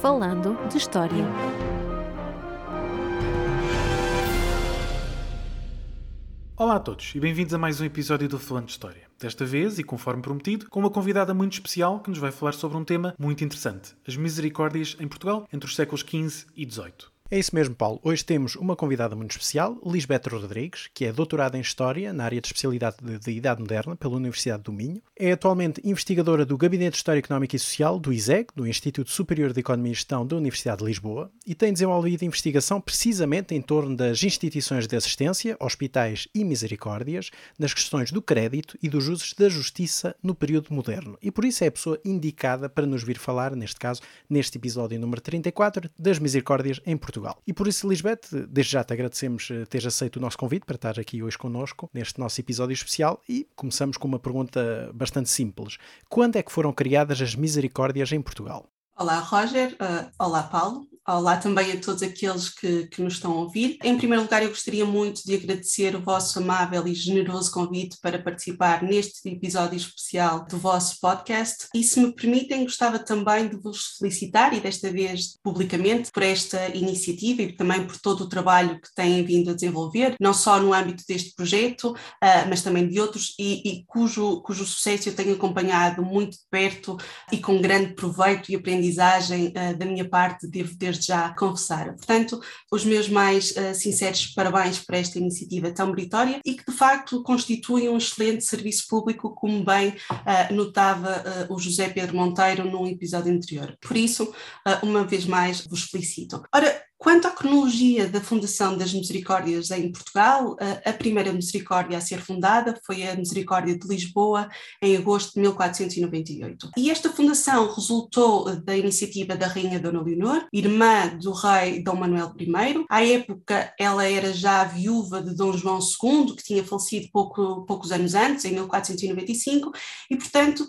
Falando de História. Olá a todos e bem-vindos a mais um episódio do Falando de História. Desta vez, e conforme prometido, com uma convidada muito especial que nos vai falar sobre um tema muito interessante: as misericórdias em Portugal entre os séculos XV e XVIII. É isso mesmo, Paulo. Hoje temos uma convidada muito especial, Lisbeth Rodrigues, que é doutorada em História na área de especialidade de, de, Idade Moderna pela Universidade do Minho. É atualmente investigadora do Gabinete de História Económica e Social, do ISEG, do Instituto Superior de Economia e Gestão da Universidade de Lisboa, e tem desenvolvido investigação precisamente em torno das instituições de assistência, hospitais e misericórdias, nas questões do crédito e dos usos da justiça no período moderno. E por isso é a pessoa indicada para nos vir falar, neste caso, neste episódio número 34, das misericórdias em Portugal. Portugal. E por isso, Lisbeth, desde já te agradecemos eh, teres aceito o nosso convite para estar aqui hoje connosco, neste nosso episódio especial, e começamos com uma pergunta bastante simples. Quando é que foram criadas as misericórdias em Portugal? Olá, Roger. Uh, olá, Paulo. Olá também a todos aqueles que, que nos estão a ouvir. Em primeiro lugar, eu gostaria muito de agradecer o vosso amável e generoso convite para participar neste episódio especial do vosso podcast. E se me permitem, gostava também de vos felicitar, e desta vez publicamente, por esta iniciativa e também por todo o trabalho que têm vindo a desenvolver, não só no âmbito deste projeto, uh, mas também de outros, e, e cujo, cujo sucesso eu tenho acompanhado muito de perto e com grande proveito e aprendizagem uh, da minha parte, devo ter desde já confessar. Portanto, os meus mais uh, sinceros parabéns para esta iniciativa tão meritória e que de facto constitui um excelente serviço público, como bem uh, notava uh, o José Pedro Monteiro num episódio anterior. Por isso, uma vez mais, vos felicito. Ora, Quanto à cronologia da fundação das Misericórdias em Portugal, a primeira Misericórdia a ser fundada foi a Misericórdia de Lisboa em agosto de 1498. E esta fundação resultou da iniciativa da Rainha Dona Leonor, irmã do rei Dom Manuel I. À época, ela era já viúva de Dom João II, que tinha falecido pouco, poucos anos antes, em 1495, e, portanto,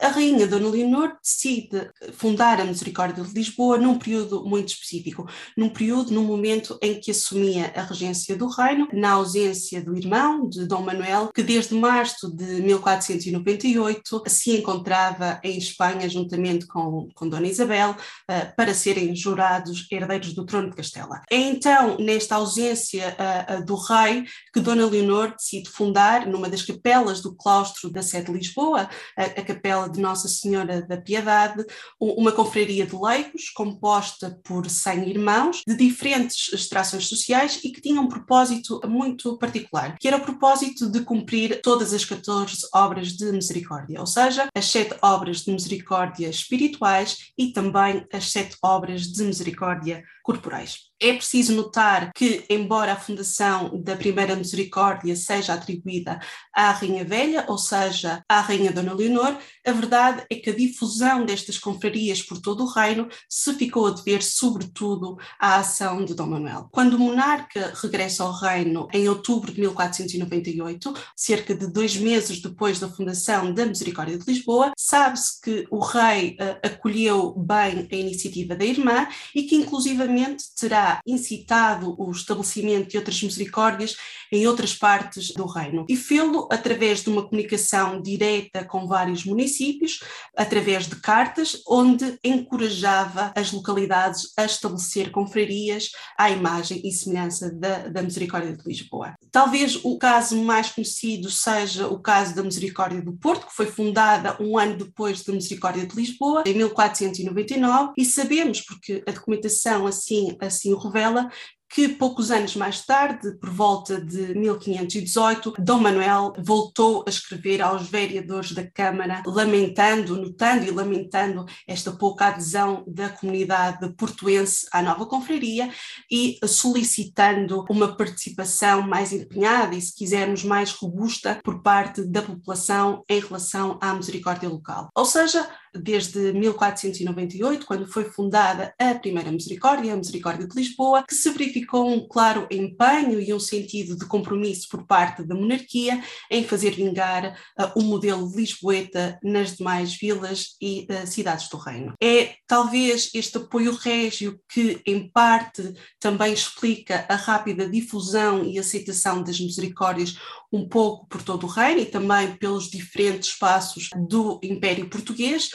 a Rainha Dona Leonor decide fundar a Misericórdia de Lisboa num período muito específico, num período, no momento em que assumia a regência do reino, na ausência do irmão, de Dom Manuel, que desde março de 1498 se encontrava em Espanha juntamente com, com Dona Isabel uh, para serem jurados herdeiros do trono de Castela. É então, nesta ausência uh, uh, do rei, que Dona Leonor decide fundar, numa das capelas do claustro da sede de Lisboa, a capela de Nossa Senhora da Piedade, uma confraria de leigos composta por 100 irmãos, de diferentes extrações sociais e que tinham um propósito muito particular, que era o propósito de cumprir todas as 14 obras de misericórdia, ou seja, as sete obras de misericórdia espirituais e também as sete obras de misericórdia corporais. É preciso notar que, embora a fundação da Primeira Misericórdia seja atribuída à Rainha Velha, ou seja, à Rainha Dona Leonor, a verdade é que a difusão destas confrarias por todo o reino se ficou a dever, sobretudo, à ação de Dom Manuel. Quando o monarca regressa ao reino em outubro de 1498, cerca de dois meses depois da fundação da Misericórdia de Lisboa, sabe-se que o rei uh, acolheu bem a iniciativa da irmã e que, inclusivamente, terá incitado o estabelecimento de outras misericórdias em outras partes do reino. E fê-lo através de uma comunicação direta com vários municípios, através de cartas, onde encorajava as localidades a estabelecer confrarias à imagem e semelhança da, da Misericórdia de Lisboa. Talvez o caso mais conhecido seja o caso da Misericórdia do Porto, que foi fundada um ano depois da Misericórdia de Lisboa, em 1499, e sabemos, porque a documentação assim, assim o revela, que poucos anos mais tarde, por volta de 1518, Dom Manuel voltou a escrever aos vereadores da Câmara, lamentando, notando e lamentando esta pouca adesão da comunidade portuense à nova confraria e solicitando uma participação mais empenhada e, se quisermos, mais robusta por parte da população em relação à misericórdia local. Ou seja, desde 1498, quando foi fundada a primeira Misericórdia, a Misericórdia de Lisboa, que se verificou um claro empenho e um sentido de compromisso por parte da monarquia em fazer vingar uh, o modelo lisboeta nas demais vilas e uh, cidades do reino. É talvez este apoio régio que, em parte, também explica a rápida difusão e aceitação das misericórdias um pouco por todo o reino e também pelos diferentes espaços do Império Português,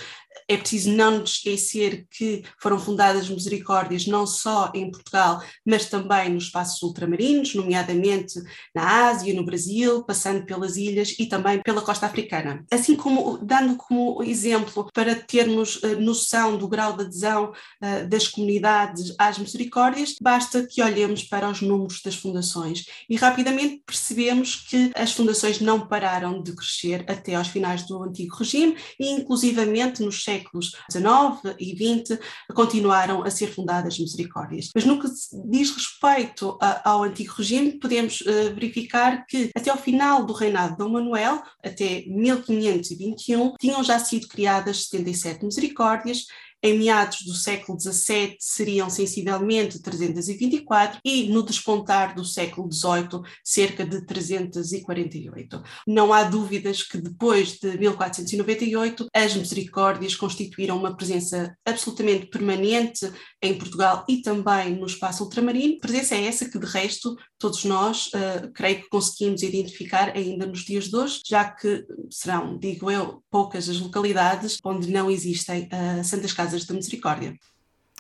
é preciso não nos esquecer que foram fundadas misericórdias não só em Portugal, mas também nos espaços ultramarinos, nomeadamente na Ásia, no Brasil, passando pelas ilhas e também pela costa africana. Assim como, dando como exemplo, para termos uh, noção do grau de adesão uh, das comunidades às misericórdias, basta que olhemos para os números das fundações e rapidamente percebemos que as fundações não pararam de crescer até aos finais do antigo regime e inclusivamente nos séculos XIX e XX continuaram a ser fundadas misericórdias. Mas no que diz respeito a, ao antigo regime, podemos uh, verificar que até ao final do reinado de Dom Manuel, até 1521, tinham já sido criadas 77 misericórdias em meados do século XVII seriam sensivelmente 324 e no despontar do século XVIII cerca de 348. Não há dúvidas que depois de 1498 as misericórdias constituíram uma presença absolutamente permanente em Portugal e também no espaço ultramarino, presença é essa que de resto todos nós uh, creio que conseguimos identificar ainda nos dias de hoje, já que serão, digo eu, poucas as localidades onde não existem uh, santas casas Casas da Misericórdia.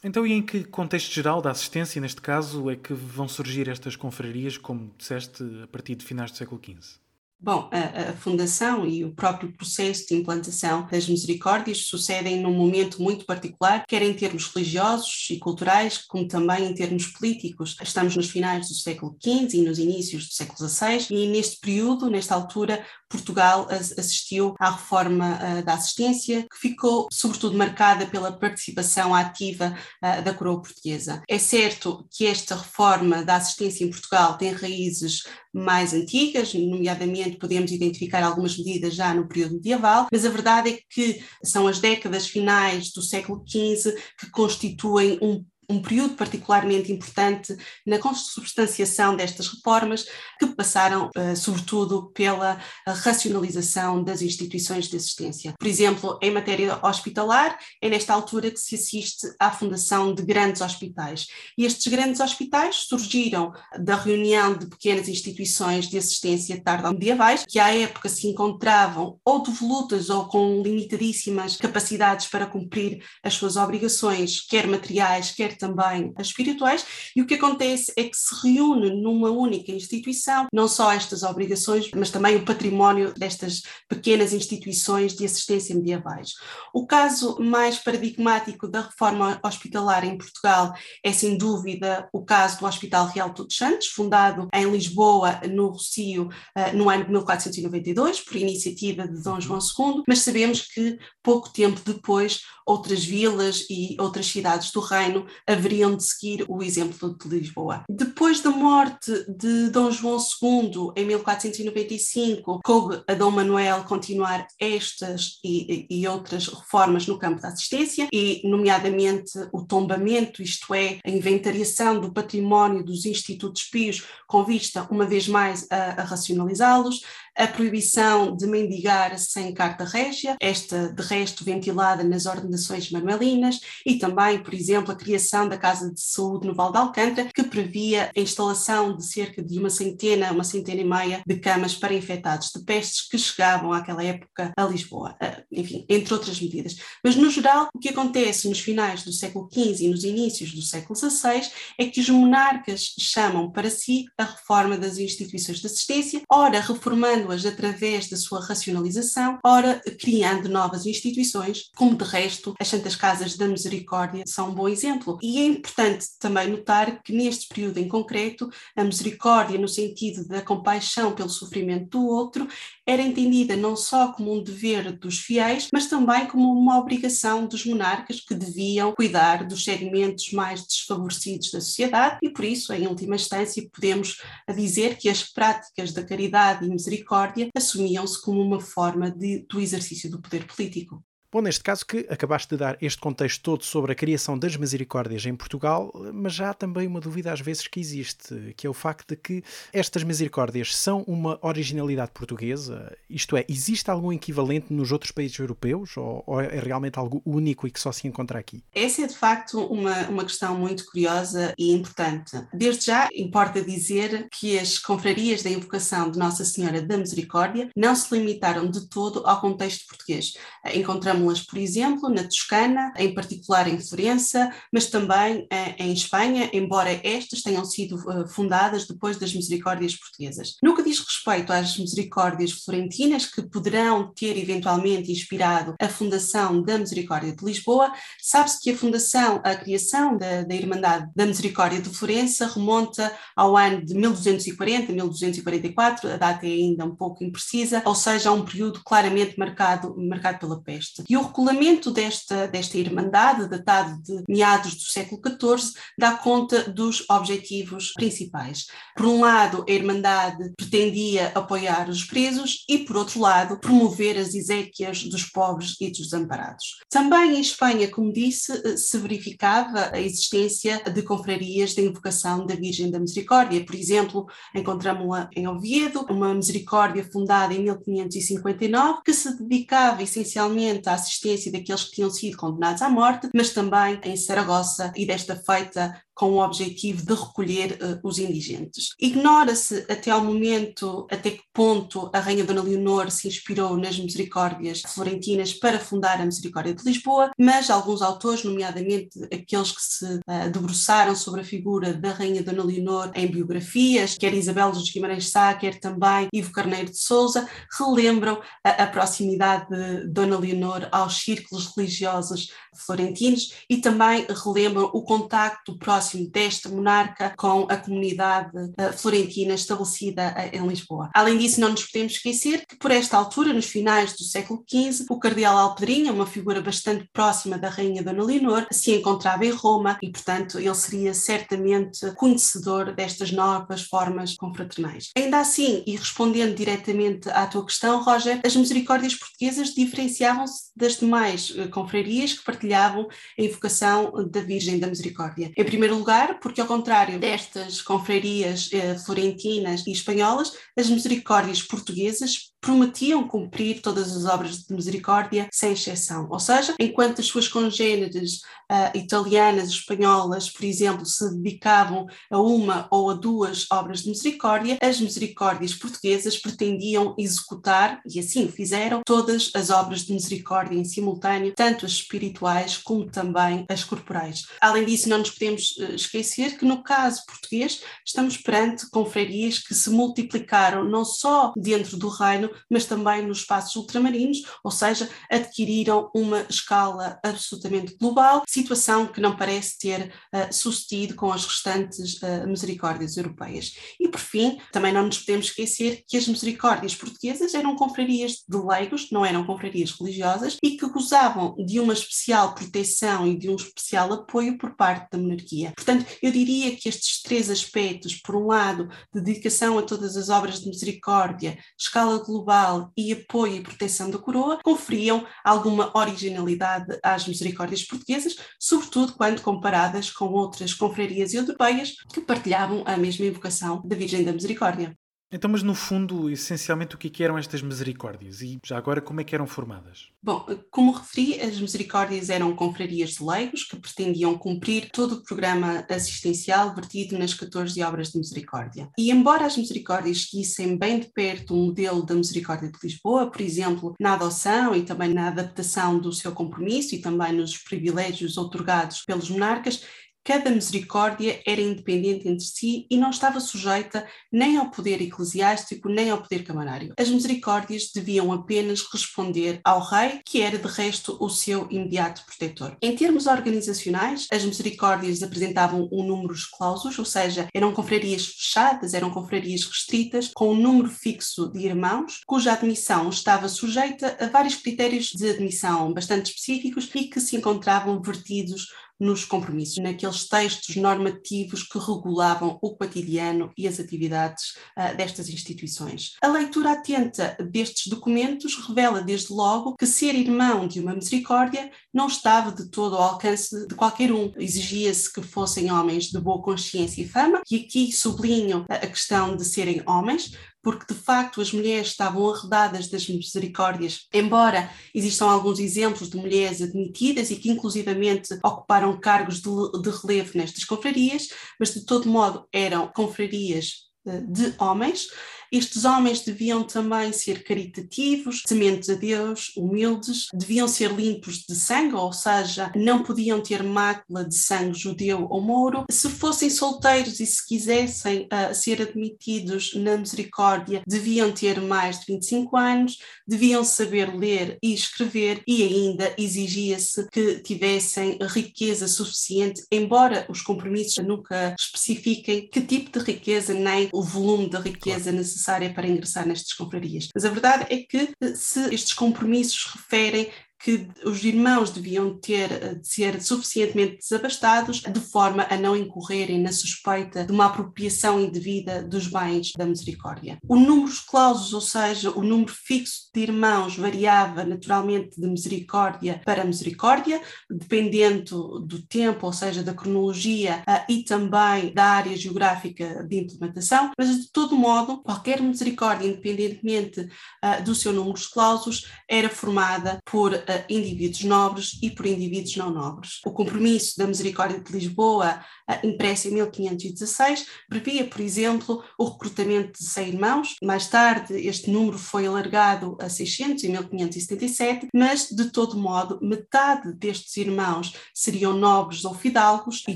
Então, e em que contexto geral da assistência, neste caso, é que vão surgir estas confrarias, como disseste, a partir de finais do século XV? Bom, a, a, fundação e o próprio processo de implantação das misericórdias sucedem num momento muito particular, quer em termos religiosos e culturais, como também em termos políticos. Estamos nos finais do século XV e nos inícios do século XVI, e neste período, nesta altura, Portugal assistiu à reforma da assistência, que ficou sobretudo marcada pela participação ativa da coroa portuguesa. É certo que esta reforma da assistência em Portugal tem raízes mais antigas, nomeadamente podemos identificar algumas medidas já no período medieval, mas a verdade é que são as décadas finais do século XV que constituem um um período particularmente importante na consubstanciação destas reformas, que passaram, uh, sobretudo, pela racionalização das instituições de assistência. Por exemplo, em matéria hospitalar, é nesta altura que se assiste à fundação de grandes hospitais. E estes grandes hospitais surgiram da reunião de pequenas instituições de assistência tardo-medievais, que à época se encontravam ou devolutas ou com limitadíssimas capacidades para cumprir as suas obrigações, quer materiais, quer também as espirituais, e o que acontece é que se reúne numa única instituição não só estas obrigações, mas também o património destas pequenas instituições de assistência medievais. O caso mais paradigmático da reforma hospitalar em Portugal é, sem dúvida, o caso do Hospital Real Todos Santos, fundado em Lisboa, no Rocio, eh, no ano de 1492, por iniciativa de Dom João II, mas sabemos que pouco tempo depois outras vilas e outras cidades do reino haveriam de seguir o exemplo de Lisboa. Depois da morte de Dom João II, em 1495, coube a Dom Manuel continuar estas e, e outras reformas no campo da assistência, e, nomeadamente, o tombamento, isto é, a inventariação do património dos institutos pios, com vista, uma vez mais, a, a racionalizá-los, a proibição de mendigar sem carta régia, esta de resto ventilada nas ordenações manuelinas, e também, por exemplo, a criação da Casa de Saúde no Val de Alcântara, que previa a instalação de cerca de uma centena, uma centena e meia de camas para infectados de pestes que chegavam àquela época a Lisboa, ah, enfim, entre outras medidas. Mas, no geral, o que acontece nos finais do século XV e nos inícios do século XVI é que os monarcas chamam para si a reforma das instituições de assistência, ora reformando através da sua racionalização, ora criando novas instituições, como de resto as Santas Casas da Misericórdia são um bom exemplo. E é importante também notar que neste período em concreto, a misericórdia, no sentido da compaixão pelo sofrimento do outro, era entendida não só como um dever dos fiéis, mas também como uma obrigação dos monarcas que deviam cuidar dos segmentos mais desfavorecidos da sociedade e por isso, em última instância, podemos dizer que as práticas da caridade e misericórdia assumiam-se como uma forma de, do exercício do poder político. Bom, neste caso que acabaste de dar este contexto todo sobre a criação das misericórdias em Portugal, mas já há também uma dúvida às vezes que existe, que é o facto de que estas misericórdias são uma originalidade portuguesa, isto é, existe algum equivalente nos outros países europeus ou, ou é realmente algo único e que só se encontra aqui? Essa é de facto uma, uma questão muito curiosa e importante. Desde já, importa dizer que as confrarias da invocação de Nossa Senhora da Misericórdia não se limitaram de todo ao contexto português. Encontramos por exemplo, na Toscana, em particular em Florença, mas também uh, em Espanha, embora estas tenham sido uh, fundadas depois das misericórdias portuguesas. No que diz respeito às misericórdias florentinas, que poderão ter eventualmente inspirado a fundação da Misericórdia de Lisboa, sabe-se que a fundação, a criação da, da Irmandade da Misericórdia de Florença remonta ao ano de 1240, 1244, a data é ainda um pouco imprecisa, ou seja, a um período claramente marcado, marcado pela peste. E o regulamento desta, desta Irmandade, datado de meados do século XIV, dá conta dos objetivos principais. Por um lado, a Irmandade pretendia apoiar os presos e, por outro lado, promover as exéquias dos pobres e dos desamparados. Também em Espanha, como disse, se verificava a existência de confrarias de invocação da Virgem da Misericórdia. Por exemplo, encontramos-la em Oviedo, uma misericórdia fundada em 1559, que se dedicava essencialmente à assistência daqueles que tinham sido condenados à morte, mas também em Saragossa e desta feita com o objetivo de recolher uh, os indigentes. Ignora-se até ao momento até que ponto a Rainha Dona Leonor se inspirou nas misericórdias florentinas para fundar a Misericórdia de Lisboa, mas alguns autores, nomeadamente aqueles que se uh, debruçaram sobre a figura da Rainha Dona Leonor em biografias, quer Isabel dos Guimarães Sá, quer também Ivo Carneiro de Souza, relembram a, a proximidade de Dona Leonor aos círculos religiosos florentinos e também relembram o contacto próximo desta monarca com a comunidade uh, florentina estabelecida uh, em Lisboa. Além disso, não nos podemos esquecer que por esta altura, nos finais do século XV, o cardeal Alpedrinha, uma figura bastante próxima da rainha Dona Leonor, se encontrava em Roma e, portanto, ele seria certamente conhecedor destas novas formas confraternais. Ainda assim, e respondendo diretamente à tua questão, Roger, as misericórdias portuguesas diferenciavam-se das demais uh, confrarias que partilhavam a invocação da Virgem da Misericórdia. Em primeiro lugar, porque ao contrário destas confrarias eh, florentinas e espanholas, as misericórdias portuguesas prometiam cumprir todas as obras de misericórdia, sem exceção. Ou seja, enquanto as suas congêneres uh, italianas, espanholas, por exemplo, se dedicavam a uma ou a duas obras de misericórdia, as misericórdias portuguesas pretendiam executar, e assim fizeram, todas as obras de misericórdia em simultâneo, tanto as espirituais como também as corporais. Além disso, não nos podemos uh, esquecer que no caso português estamos perante confrarias que se multiplicaram não só dentro do reino, mas também nos espaços ultramarinos, ou seja, adquiriram uma escala absolutamente global, situação que não parece ter uh, sucedido com as restantes uh, misericórdias europeias. E por fim, também não nos podemos esquecer que as misericórdias portuguesas eram confrarias de leigos, não eram confrarias religiosas, e que gozavam de uma especial proteção e de um especial apoio por parte da monarquia. Portanto, eu diria que estes três aspectos, por um lado, dedicação a todas as obras de misericórdia, escala global, global e apoio e proteção da coroa conferiam alguma originalidade às misericórdias portuguesas, sobretudo quando comparadas com outras confrarias europeias que partilhavam a mesma invocação da Virgem da Misericórdia. Então, mas no fundo, essencialmente, o que eram estas misericórdias e já agora como é que eram formadas? Bom, como referi, as misericórdias eram confrarias de leigos que pretendiam cumprir todo o programa assistencial vertido nas 14 obras de misericórdia. E embora as misericórdias seguissem bem de perto o modelo da misericórdia de Lisboa, por exemplo, na adoção e também na adaptação do seu compromisso e também nos privilégios otorgados pelos monarcas, Cada misericórdia era independente entre si e não estava sujeita nem ao poder eclesiástico nem ao poder camarário. As misericórdias deviam apenas responder ao rei, que era de resto o seu imediato protetor. Em termos organizacionais, as misericórdias apresentavam um número clausos, ou seja, eram confrarias fechadas, eram confrarias restritas, com um número fixo de irmãos, cuja admissão estava sujeita a vários critérios de admissão bastante específicos e que se encontravam vertidos nos compromissos, naqueles textos normativos que regulavam o cotidiano e as atividades uh, destas instituições. A leitura atenta destes documentos revela, desde logo, que ser irmão de uma misericórdia não estava de todo ao alcance de qualquer um. Exigia-se que fossem homens de boa consciência e fama, e aqui sublinho a questão de serem homens, porque de facto as mulheres estavam arredadas das misericórdias, embora existam alguns exemplos de mulheres admitidas e que inclusivamente ocuparam cargos de, de relevo nestas confrarias, mas de todo modo eram confrarias eh, de homens Estes homens deviam também ser caritativos, tementes a Deus, humildes, deviam ser limpos de sangue, ou seja, não podiam ter mácula de sangue judeu ou mouro. Se fossem solteiros e se quisessem uh, ser admitidos na misericórdia, deviam ter mais de 25 anos, deviam saber ler e escrever e ainda exigia-se que tivessem riqueza suficiente, embora os compromissos nunca especifiquem que tipo de riqueza nem o volume da riqueza claro. Necessária para ingressar nestas confrarias. Mas a verdade é que se estes compromissos referem que os irmãos deviam ter eh, de ser suficientemente desabastados de forma a não incorrerem na suspeita de uma apropriação indevida dos bens da misericórdia. O número de clausos, ou seja, o número fixo de irmãos variava naturalmente de misericórdia para misericórdia, dependendo do tempo, ou seja, da cronologia eh, e também da área geográfica de implementação, mas de todo modo, qualquer misericórdia, independentemente eh, do seu número de clausos, era formada por indivíduos nobres e por indivíduos não nobres. O compromisso da Misericórdia de Lisboa, impresso em 1516, previa, por exemplo, o recrutamento de 100 irmãos. Mais tarde, este número foi alargado a 600 em 1577, mas, de todo modo, metade destes irmãos seriam nobres ou fidalgos e,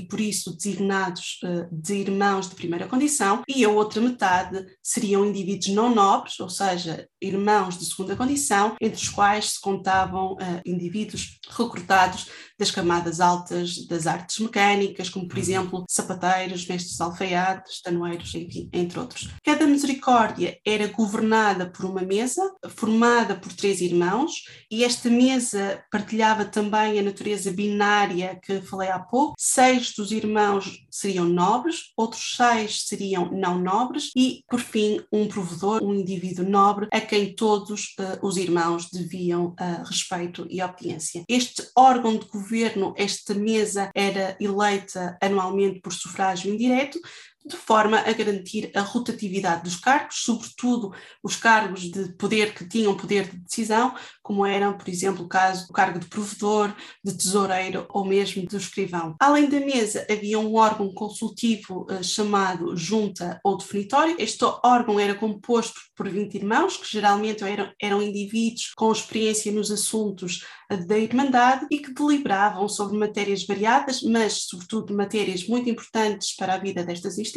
por isso, designados eh, de irmãos de primeira condição, e a outra metade seriam indivíduos não nobres, ou seja, irmãos de segunda condição, entre os quais se contavam indivíduos recrutados das camadas altas das artes mecânicas, como por uhum. exemplo sapateiros, mestres alfaiates, tanoeiros, entre outros. Cada misericórdia era governada por uma mesa, formada por três irmãos, e esta mesa partilhava também a natureza binária que falei há pouco. Seis dos irmãos seriam nobres, outros seis seriam não nobres, e por fim, um provedor, um indivíduo nobre, a quem todos uh, os irmãos deviam uh, respeito e obediência. Este órgão de governo, esta mesa, era eleita anualmente por sufrágio indireto, de forma a garantir a rotatividade dos cargos, sobretudo os cargos de poder que tinham poder de decisão, como eram, por exemplo, o caso do cargo de provedor, de tesoureiro ou mesmo do escrivão. Além da mesa, havia um órgão consultivo uh, chamado junta ou definitório. Este órgão era composto por 20 irmãos, que geralmente eram, eram indivíduos com experiência nos assuntos da Irmandade e que deliberavam sobre matérias variadas, mas sobretudo matérias muito importantes para a vida destas instituições,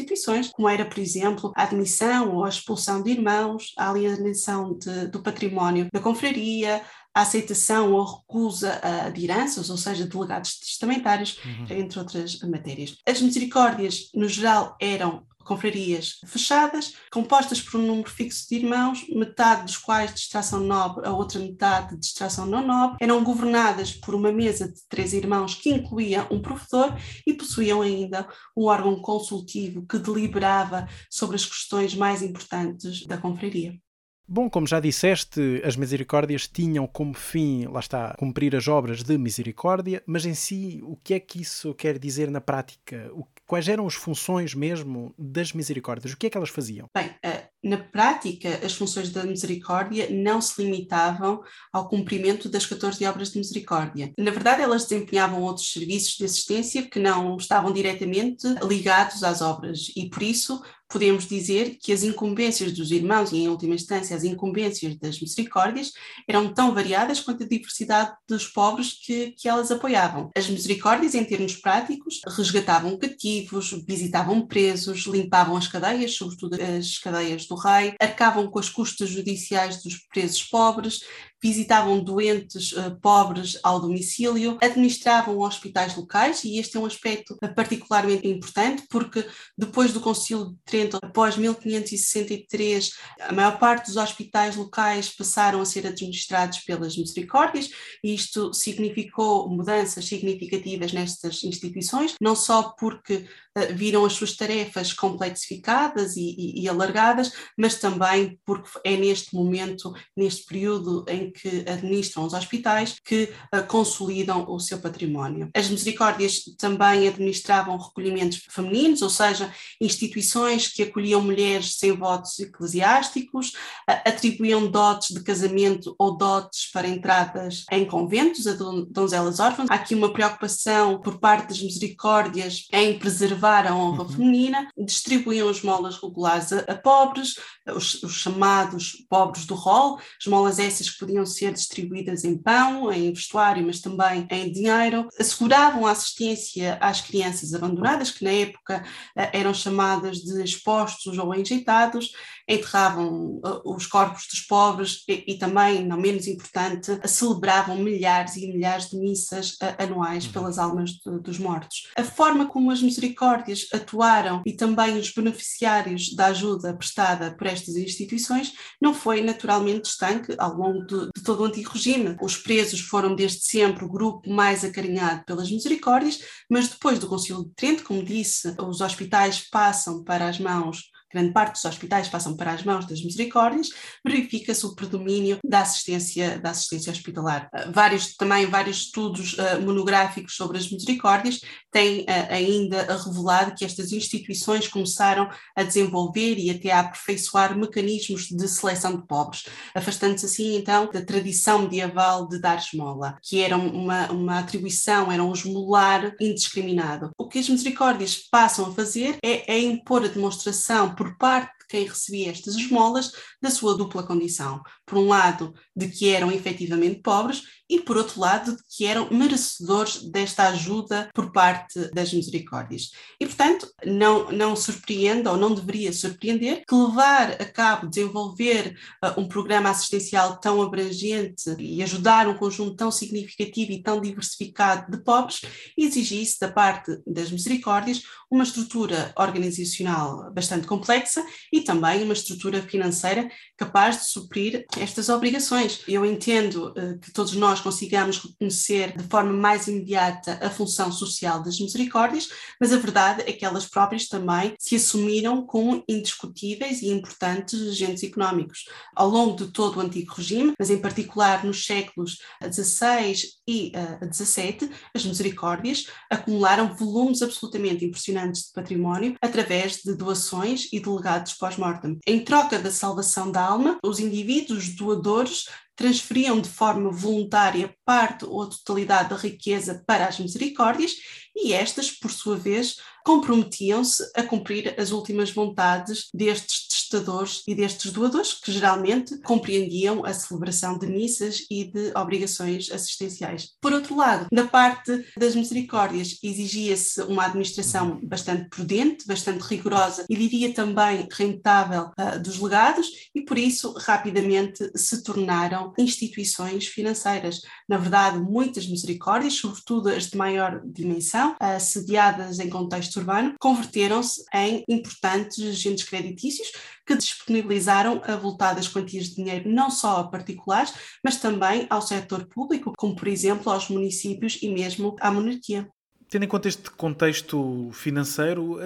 como era, por exemplo, a admissão ou a expulsão de irmãos, a alienação de, do património da confraria, a aceitação ou recusa de heranças, ou seja, de legados testamentários, uhum. entre outras matérias. As misericórdias, no geral, eram confrarias fechadas, compostas por um número fixo de irmãos, metade dos quais de extração nobre, a outra metade de extração não nobre, eram governadas por uma mesa de três irmãos que incluía um provedor e possuíam ainda um órgão consultivo que deliberava sobre as questões mais importantes da confraria. Bom, como já disseste, as misericórdias tinham como fim, lá está, cumprir as obras de misericórdia, mas em si, o que é que isso quer dizer na prática? O Quais eram as funções mesmo das misericórdias? O que é que elas faziam? Bem, eh, na prática, as funções da misericórdia não se limitavam ao cumprimento das 14 obras de misericórdia. Na verdade, elas desempenhavam outros serviços de assistência que não estavam diretamente ligados às obras e, por isso, podemos dizer que as incumbências dos irmãos e, em última instância, as incumbências das misericórdias eram tão variadas quanto a diversidade dos povos que, que elas apoiavam. As misericórdias, em termos práticos, resgatavam cativos, visitavam presos, limpavam as cadeias, sobretudo as cadeias do rei, arcavam com as custas judiciais dos presos pobres, visitavam doentes uh, pobres ao domicílio, administravam hospitais locais, e este é um aspecto particularmente importante, porque depois do Concílio de Após 1563, a maior parte dos hospitais locais passaram a ser administrados pelas misericórdias, e isto significou mudanças significativas nestas instituições, não só porque viram as suas tarefas complexificadas e, e, e alargadas, mas também porque é neste momento, neste período em que administram os hospitais que uh, consolidam o seu património. As misericórdias também administravam recolhimentos femininos, ou seja, instituições que acolhiam mulheres sem votos eclesiásticos, uh, atribuíam dotes de casamento ou dotes para entradas em conventos, a donzelas órfãs. Há aqui uma preocupação por parte das misericórdias em preservar a honra uhum. feminina, distribuíam esmolas regulares a, a pobres, os, os, chamados pobres do rol, esmolas essas que podiam ser distribuídas em pão, em vestuário, mas também em dinheiro, asseguravam a assistência às crianças abandonadas, que na época eh, eram chamadas de expostos ou enjeitados, enterravam uh, os corpos dos pobres e, e, também, não menos importante, celebravam milhares e milhares de missas uh, anuais uhum. pelas almas de, dos mortos. A forma como as misericórdias atuaram e também os beneficiários da ajuda prestada por estas instituições não foi naturalmente estanque ao longo de, de todo o antigo regime. Os presos foram desde sempre o grupo mais acarinhado pelas misericórdias, mas depois do Concílio de Trento, como disse, os hospitais passam para as mãos grande parte dos hospitais passam para as mãos das misericórdias, verifica-se o predomínio da assistência, da assistência hospitalar. Ah, vários, também vários estudos uh, monográficos sobre as misericórdias têm uh, ainda revelado que estas instituições começaram a desenvolver e até a aperfeiçoar mecanismos de seleção de pobres, afastando-se assim então da tradição medieval de dar esmola, que era uma, uma atribuição, era um esmolar indiscriminado. O que as misericórdias passam a fazer é, é impor a demonstração por por parte quem recebia estas esmolas da sua dupla condição. Por um lado, de que eram efetivamente pobres e, por outro lado, de que eram merecedores desta ajuda por parte das misericórdias. E, portanto, não, não surpreende ou não deveria surpreender que levar a cabo, desenvolver uh, um programa assistencial tão abrangente e ajudar um conjunto tão significativo e tão diversificado de pobres exigisse da parte das misericórdias uma estrutura organizacional bastante complexa e também uma estrutura financeira capaz de suprir estas obrigações. Eu entendo uh, que todos nós consigamos reconhecer de forma mais imediata a função social das misericórdias, mas a verdade é que elas próprias também se assumiram como indiscutíveis e importantes agentes económicos. Ao longo de todo o antigo regime, mas em particular nos séculos XVI e XVII, uh, as misericórdias acumularam volumes absolutamente impressionantes de património através de doações e de legados pós-mortem. Em troca da salvação da alma, os indivíduos doadores transferiam de forma voluntária parte ou a totalidade da riqueza para as misericórdias e estas, por sua vez, comprometiam-se a cumprir as últimas vontades destes testadores e destes doadores, que geralmente compreendiam a celebração de missas e de obrigações assistenciais. Por outro lado, da parte das misericórdias, exigia-se uma administração uhum. bastante prudente, bastante rigorosa e diria também rentável uh, dos legados, e por isso rapidamente se tornaram instituições financeiras. Na verdade, muitas misericórdias, sobretudo as de maior dimensão, uh, sediadas em contexto urbano converteram-se em importantes agentes creditícios que disponibilizaram avultadas quantias de dinheiro não só a particulares, mas também ao setor público, como por exemplo aos municípios e mesmo à monarquia. Tendo em conta este contexto financeiro,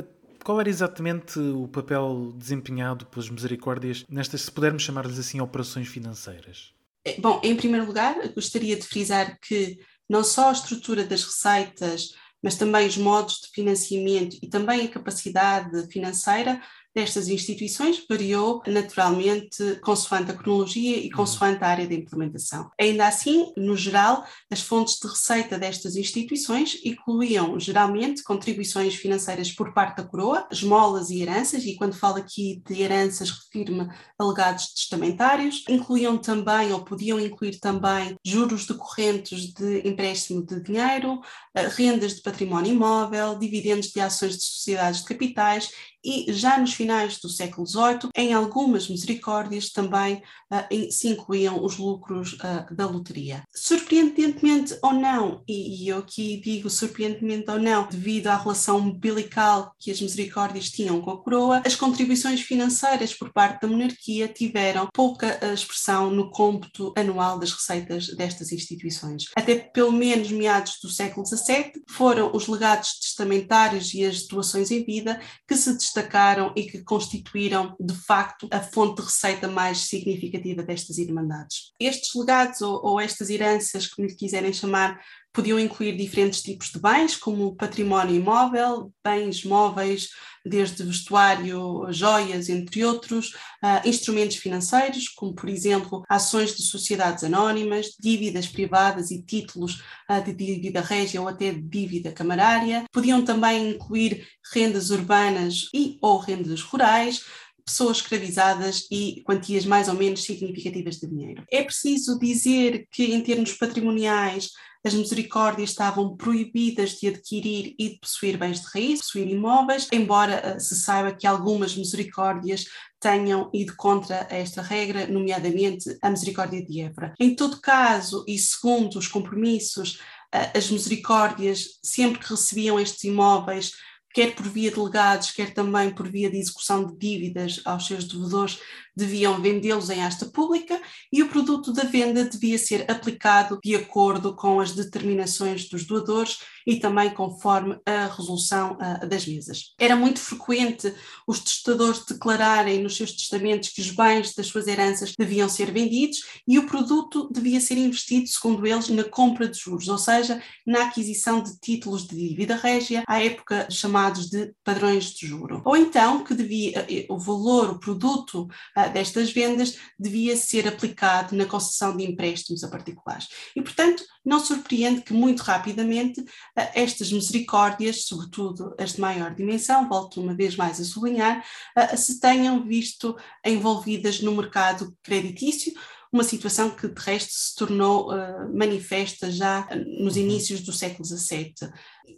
qual era exatamente o papel desempenhado pelas misericórdias nestas, se pudermos chamar-lhes assim, operações financeiras? É, bom, em primeiro lugar, gostaria de frisar que não só a estrutura das receitas mas também os modos de financiamento e também a capacidade financeira destas instituições variou naturalmente consoante a cronologia e consoante a área de implementação. Ainda assim, no geral, as fontes de receita destas instituições incluíam geralmente contribuições financeiras por parte da coroa, esmolas e heranças, e quando falo aqui de heranças refiro-me a legados testamentários, incluíam também ou podiam incluir também juros decorrentes de empréstimo de dinheiro, eh, rendas de património imóvel, dividendos de ações de sociedades de capitais e já nos finais do século XVIII, em algumas misericórdias também uh, se incluíam os lucros uh, da loteria. Surpreendentemente ou não, e, e eu aqui digo surpreendentemente ou não, devido à relação umbilical que as misericórdias tinham com a coroa, as contribuições financeiras por parte da monarquia tiveram pouca ah, expressão no cômputo anual das receitas destas instituições. Até pelo menos meados do século XVII, foram os legados testamentários e as doações em vida que se destacaram e que constituíram, de facto, a fonte de receita mais significativa destas irmandades. Estes legados ou, ou estas heranças, como lhe quiserem chamar, Podiam incluir diferentes tipos de bens, como património imóvel, bens móveis, desde vestuário, joias, entre outros, uh, instrumentos financeiros, como por exemplo ações de sociedades anónimas, dívidas privadas e títulos uh, de dívida régia ou até dívida camarária. Podiam também incluir rendas urbanas e ou rendas rurais, pessoas escravizadas e quantias mais ou menos significativas de dinheiro. É preciso dizer que, em termos patrimoniais, as misericórdias estavam proibidas de adquirir e de possuir bens de raiz, possuir imóveis, embora uh, se saiba que algumas misericórdias tenham ido contra esta regra, nomeadamente a misericórdia de Évora. Em todo caso, e segundo os compromissos, uh, as misericórdias, sempre que recebiam estes imóveis, quer por via de legados, quer também por via de execução de dívidas aos seus devedores, deviam vendê-los em asta pública e o produto da venda devia ser aplicado de acordo com as determinações dos doadores e também conforme a resolução uh, das mesas. Era muito frequente os testadores declararem nos seus testamentos que os bens das suas heranças deviam ser vendidos e o produto devia ser investido, segundo eles, na compra de juros, ou seja, na aquisição de títulos de dívida régia, à época chamados de padrões de juro. Ou então que devia, eh, o valor, o produto uh, destas vendas devia ser aplicado na concessão de empréstimos a particulares. E, portanto, não surpreende que muito rapidamente eh, estas misericórdias, sobretudo as de maior dimensão, volto uma vez mais a sublinhar, eh, se tenham visto envolvidas no mercado creditício, uma situação que de resto se tornou uh, manifesta já nos uhum. inícios do século XVII.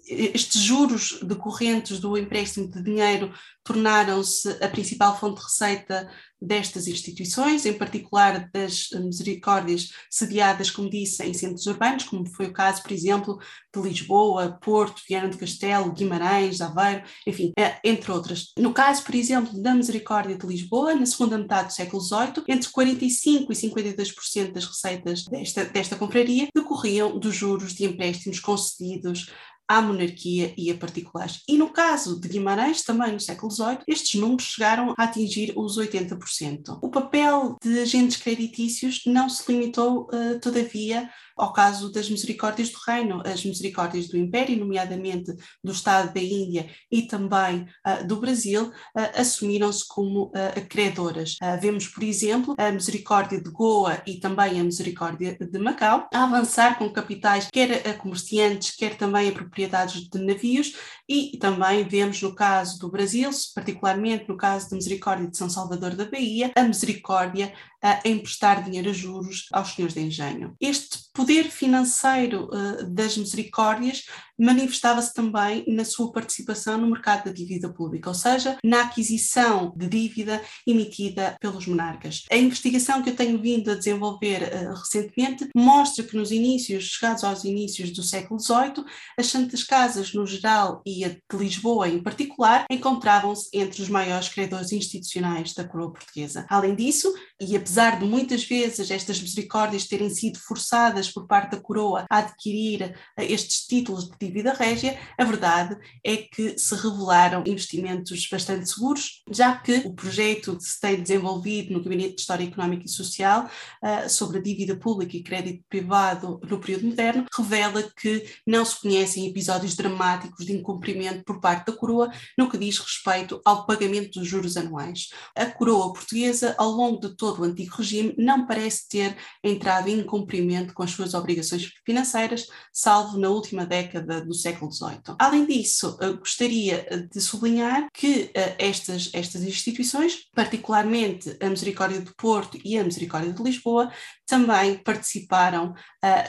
Estes juros decorrentes do empréstimo de dinheiro tornaram-se a principal fonte de receita destas instituições, em particular das misericórdias sediadas, como disse, em centros urbanos, como foi o caso, por exemplo, de Lisboa, Porto, Viana do Castelo, Guimarães, Aveiro, enfim, eh, entre outras. No caso, por exemplo, da Misericórdia de Lisboa, na segunda metade do século XVIII, entre 45% e 52% das receitas desta, desta confraria decorriam dos juros de empréstimos concedidos à monarquia e a particulares. E no caso de Guimarães, também no século XVIII, estes números chegaram a atingir os 80%. O papel de agentes creditícios não se limitou, uh, todavia, ao caso das misericórdias do reino, as misericórdias do Império, nomeadamente do Estado da Índia e também uh, do Brasil, uh, assumiram-se como uh, credoras. vemos, por exemplo, a misericórdia de Goa e também a misericórdia de Macau a avançar com capitais quer a comerciantes, quer também a propriedades de navios e também vemos no caso do Brasil, particularmente no caso da misericórdia de São Salvador da Bahia, a misericórdia a emprestar dinheiro a juros aos senhores de engenho. Este poder financeiro uh, das misericórdias manifestava-se também na sua participação no mercado da dívida pública, ou seja, na aquisição de dívida emitida pelos monarcas. A investigação que eu tenho vindo a desenvolver uh, recentemente mostra que nos inícios, chegados aos inícios do século XVIII, as Santas Casas no geral e a de Lisboa em particular encontravam-se entre os maiores credores institucionais da coroa portuguesa. Além disso, e apesar de muitas vezes estas misericórdias terem sido forçadas por parte da coroa a adquirir eh, estes títulos de dívida régia, a verdade é que se revelaram investimentos bastante seguros, já que o projeto que se tem desenvolvido no Gabinete de História Económica e Social uh, sobre a dívida pública e crédito privado no período moderno revela que não se conhecem episódios dramáticos de incumprimento por parte da coroa no que diz respeito ao pagamento dos juros anuais. A coroa portuguesa, ao longo de todo o antigo regime, não parece ter entrado em cumprimento com as suas obrigações financeiras, salvo na última década do século XVIII. Além disso, gostaria de sublinhar que eh, estas, estas instituições, particularmente a Misericórdia do Porto e a Misericórdia de Lisboa, também participaram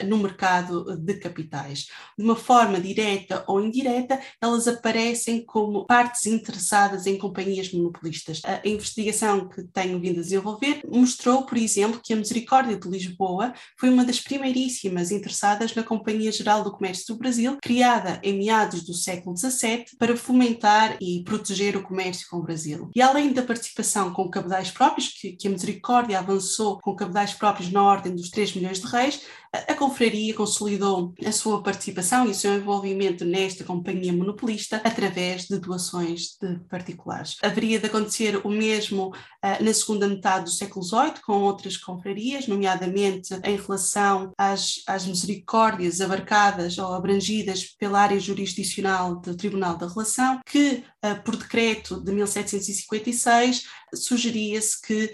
no mercado de capitais. De uma forma direta ou indireta, elas aparecem como partes interessadas em companhias monopolistas. A investigação que tenho vindo a desenvolver mostrou, por exemplo, que a Misericórdia de Lisboa foi uma das primeiríssimas interessadas na Companhia Geral do Comércio do Brasil, criada em meados do século XVII para fomentar e proteger o comércio com o Brasil. E além da participação com cabedais próprios, que, que a Misericórdia avançou com cabedais próprios na ordem dos 3 milhões de reis, a confraria consolidou a sua participação e o seu envolvimento nesta companhia monopolista através de doações de particulares. Haveria de acontecer o mesmo uh, na segunda metade do século XVIII, com outras confrarias, nomeadamente em relação às, às misericórdias abarcadas ou abrangidas pela área jurisdicional do Tribunal da Relação, que, uh, por decreto de 1756, sugeria-se que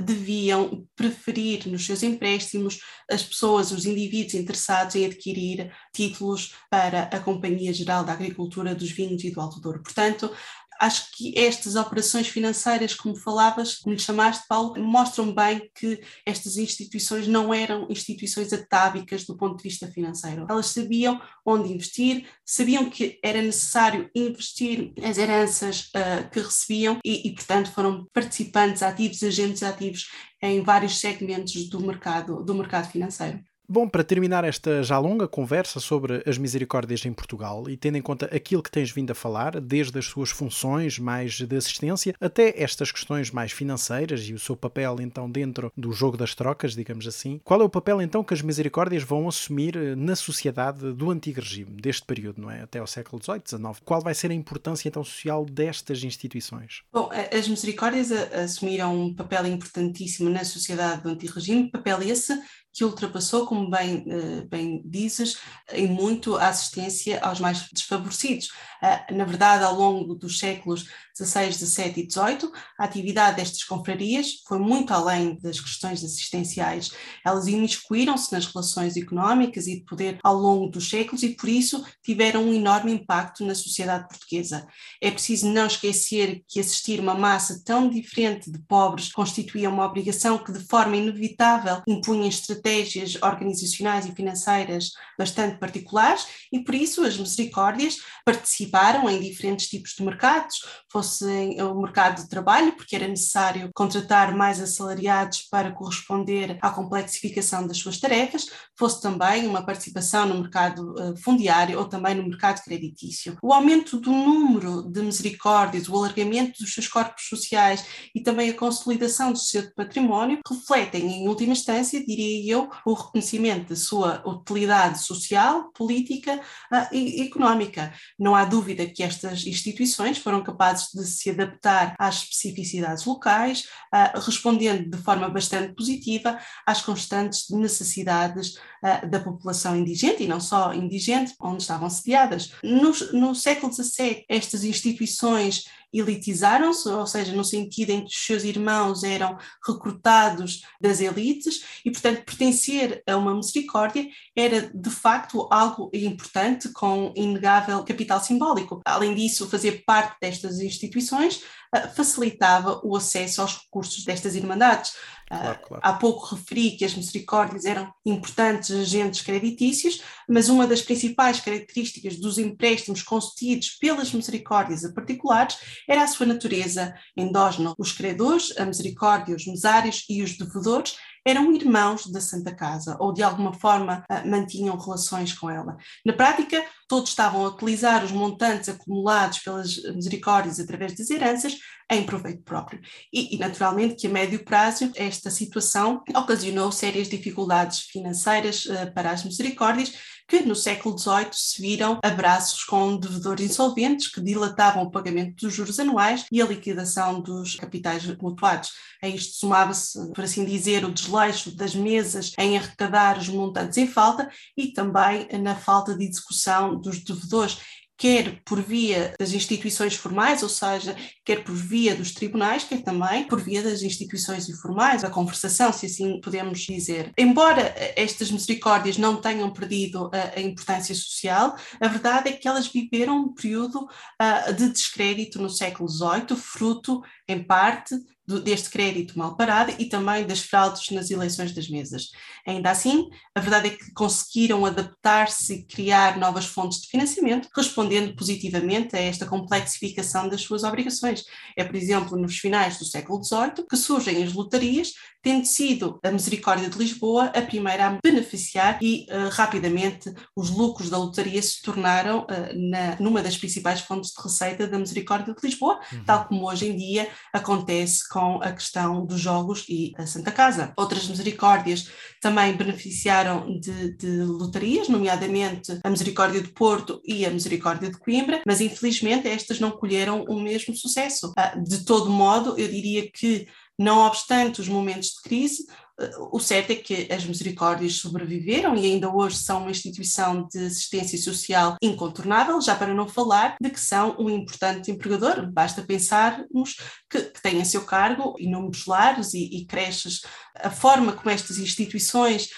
deviam preferir nos seus empréstimos as pessoas, os indivíduos interessados em adquirir títulos para a Companhia Geral da Agricultura, dos Vinhos e do Alto Douro. Portanto, acho que estas operações financeiras, como falavas, como lhe chamaste, Paulo, mostram bem que estas instituições não eram instituições atávicas do ponto de vista financeiro. Elas sabiam onde investir, sabiam que era necessário investir as heranças uh, que recebiam e, e, portanto, foram participantes ativos, agentes ativos em vários segmentos do mercado, do mercado financeiro. Bom, para terminar esta já longa conversa sobre as misericórdias em Portugal e tendo em conta aquilo que tens vindo a falar, desde as suas funções mais de assistência até estas questões mais financeiras e o seu papel então dentro do jogo das trocas, digamos assim, qual é o papel então que as misericórdias vão assumir eh, na sociedade do antigo regime, deste período, não é? Até ao século XVIII, XIX? Qual vai ser a importância então social destas instituições? Bom, as misericórdias assumiram um papel importantíssimo na sociedade do antigo regime, papel esse que ultrapassou, como bem, eh, bem dizes, em muito a assistência aos mais desfavorecidos. Ah, na verdade, ao longo dos séculos XVI, XVII e XVIII, a atividade destas confrarias foi muito além das questões assistenciais. Elas imiscuíram-se nas relações económicas e de poder ao longo dos séculos e, por isso, tiveram um enorme impacto na sociedade portuguesa. É preciso não esquecer que assistir uma massa tão diferente de pobres constituía uma obrigação que, de forma inevitável, impunha estratégias organizacionais e financeiras bastante particulares e, por isso, as misericórdias participaram em diferentes tipos de mercados, fosse o mercado de trabalho, porque era necessário contratar mais assalariados para corresponder à complexificação das suas tarefas, fosse também uma participação no mercado uh, fundiário ou também no mercado creditício. O aumento do número de misericórdias, o alargamento dos seus corpos sociais e também a consolidação do seu património refletem, em última instância, diria o reconhecimento da sua utilidade social, política uh, e económica. Não há dúvida que estas instituições foram capazes de se adaptar às especificidades locais, uh, respondendo de forma bastante positiva às constantes necessidades uh, da população indigente, e não só indigente, onde estavam sediadas. No, no século XVII, estas instituições elitizaram-se, ou seja, no sentido em que os seus irmãos eram recrutados das elites e, portanto, pertencer a uma misericórdia era de facto algo importante com inegável capital simbólico. Além disso, fazer parte destas instituições facilitava o acesso aos recursos destas irmandades. Claro, claro. Há pouco referi que as misericórdias eram importantes agentes creditícios, mas uma das principais características dos empréstimos concedidos pelas misericórdias a particulares era a sua natureza endógena. Os credores, a misericórdia, os mesários e os devedores eram irmãos da Santa Casa ou de alguma forma ah, mantinham relações com ela. Na prática, todos estavam a utilizar os montantes acumulados pelas misericórdias através das heranças em proveito próprio. E, e, naturalmente que a médio prazo esta situação ocasionou sérias dificuldades financeiras uh, para as misericórdias, que no século XVIII se viram abraços com devedores insolventes que dilatavam o pagamento dos juros anuais e a liquidação dos capitais mutuados. A isto somava-se, por assim dizer, o desleixo das mesas em arrecadar os montantes em falta e também na falta de execução dos devedores quer por via das instituições formais, ou seja, quer por via dos tribunais, quer também por via das instituições informais, a conversação, se assim podemos dizer. Embora estas misericórdias não tenham perdido a, importância social, a verdade é que elas viveram um período uh, de descrédito no século XVIII, fruto, em parte, do, deste crédito mal parado e também das fraudes nas eleições das mesas. Ainda assim, a verdade é que conseguiram adaptar-se e criar novas fontes de financiamento, respondendo positivamente a esta complexificação das suas obrigações. É, por exemplo, nos finais do século XVIII que surgem as lotarias, tendo sido a Misericórdia de Lisboa a primeira a beneficiar e uh, rapidamente os lucros da lotaria se tornaram uh, na, numa das principais fontes de receita da Misericórdia de Lisboa, uhum. tal como hoje em dia acontece com com a questão dos jogos e a Santa Casa. Outras misericórdias também beneficiaram de, de lotarias, nomeadamente a Misericórdia de Porto e a Misericórdia de Coimbra, mas infelizmente estas não colheram o mesmo sucesso. Ah, de todo modo, eu diria que Não obstante os momentos de crise, o certo é que as misericórdias sobreviveram e ainda hoje são uma instituição de assistência social incontornável, já para não falar de que são um importante empregador. Basta pensarmos que, que têm a seu cargo inúmeros lares e, e creches. A forma como estas instituições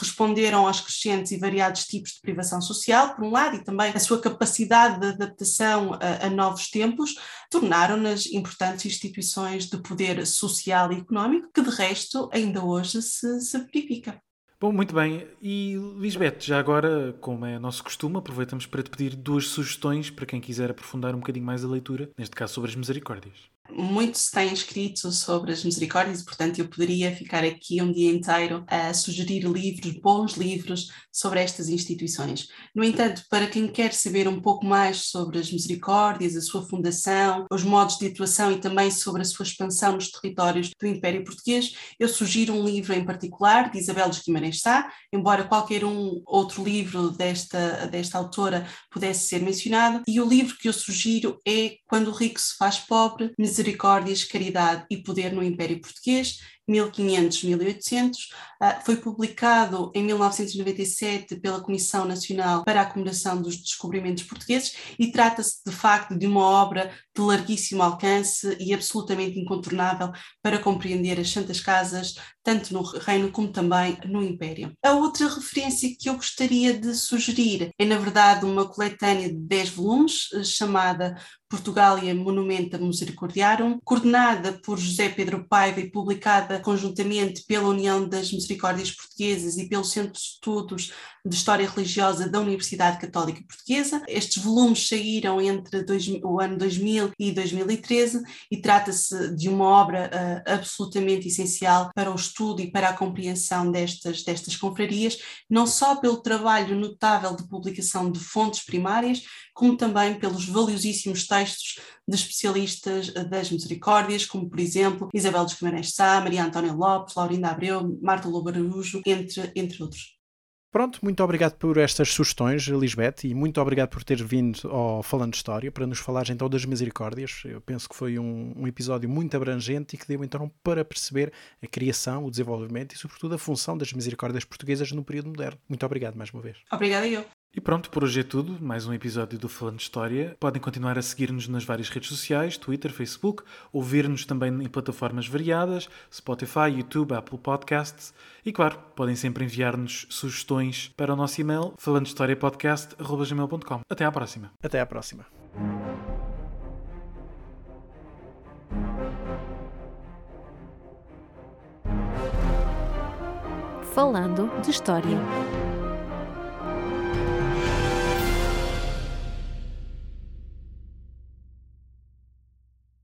responderam aos crescentes e variados tipos de privação social, por um lado, e também a sua capacidade de adaptação a, a novos tempos, tornaram-nas importantes instituições de poder social e económico, que de resto ainda hoje se, se verifica. Bom, muito bem. E Lisbeth, já agora, como é nosso costume, aproveitamos para te pedir duas sugestões para quem quiser aprofundar um bocadinho mais a leitura, neste caso sobre as misericórdias. Muito se tem escrito sobre as misericórdias, portanto, eu poderia ficar aqui um dia inteiro a sugerir livros, bons livros sobre estas instituições. No entanto, para quem quer saber um pouco mais sobre as misericórdias, a sua fundação, os modos de atuação e também sobre a sua expansão nos territórios do Império Português, eu sugiro um livro em particular de Isabel dos Guimarães Sá, embora qualquer um outro livro desta, desta autora pudesse ser mencionado, e o livro que eu sugiro é Quando o Rico se faz Pobre, Misericórdias, Caridade e Poder no Império Português, 1500-1800, ah, foi publicado em 1997 pela Comissão Nacional para a Comemoração dos Descobrimentos Portugueses e trata-se de facto de uma obra de larguíssimo alcance e absolutamente incontornável para compreender as Santas Casas, tanto no Reino como também no Império. A outra referência que eu gostaria de sugerir é, na verdade, uma coletânea de 10 volumes chamada Portugália Monumenta Misericordiarum, coordenada por José Pedro Paiva e publicada conjuntamente pela União das Misericórdias Portuguesas e pelo Centro de Estudos de História Religiosa da Universidade Católica Portuguesa. Estes volumes saíram entre dois, o ano 2000 e 2013 e trata-se de uma obra uh, absolutamente essencial para o estudo e para a compreensão destas, destas confrarias, não só pelo trabalho notável de publicação de fontes primárias, como também pelos valiosíssimos textos de especialistas das misericórdias, como por exemplo Isabel dos Guimarães Sá, Maria Antónia Lopes, Laurinda Abreu, Marta Lobo Araújo, entre, entre outros. Pronto, muito obrigado por estas sugestões, Lisbeth, e muito obrigado por ter vindo ao Falando História para nos falar então das misericórdias. Eu penso que foi um, um, episódio muito abrangente e que deu então para perceber a criação, o desenvolvimento e, sobretudo, a função das misericórdias portuguesas no período moderno. Muito obrigado mais uma vez. Obrigada eu. E pronto, por hoje é tudo. Mais um episódio do Falando de História. Podem continuar a seguir-nos nas várias redes sociais, Twitter, Facebook, ouvir-nos também em plataformas variadas, Spotify, YouTube, Apple Podcasts. E claro, podem sempre enviar-nos sugestões para o nosso e-mail falandohistoriapodcast.gmail.com. Até à próxima. Até à próxima. Falando de História.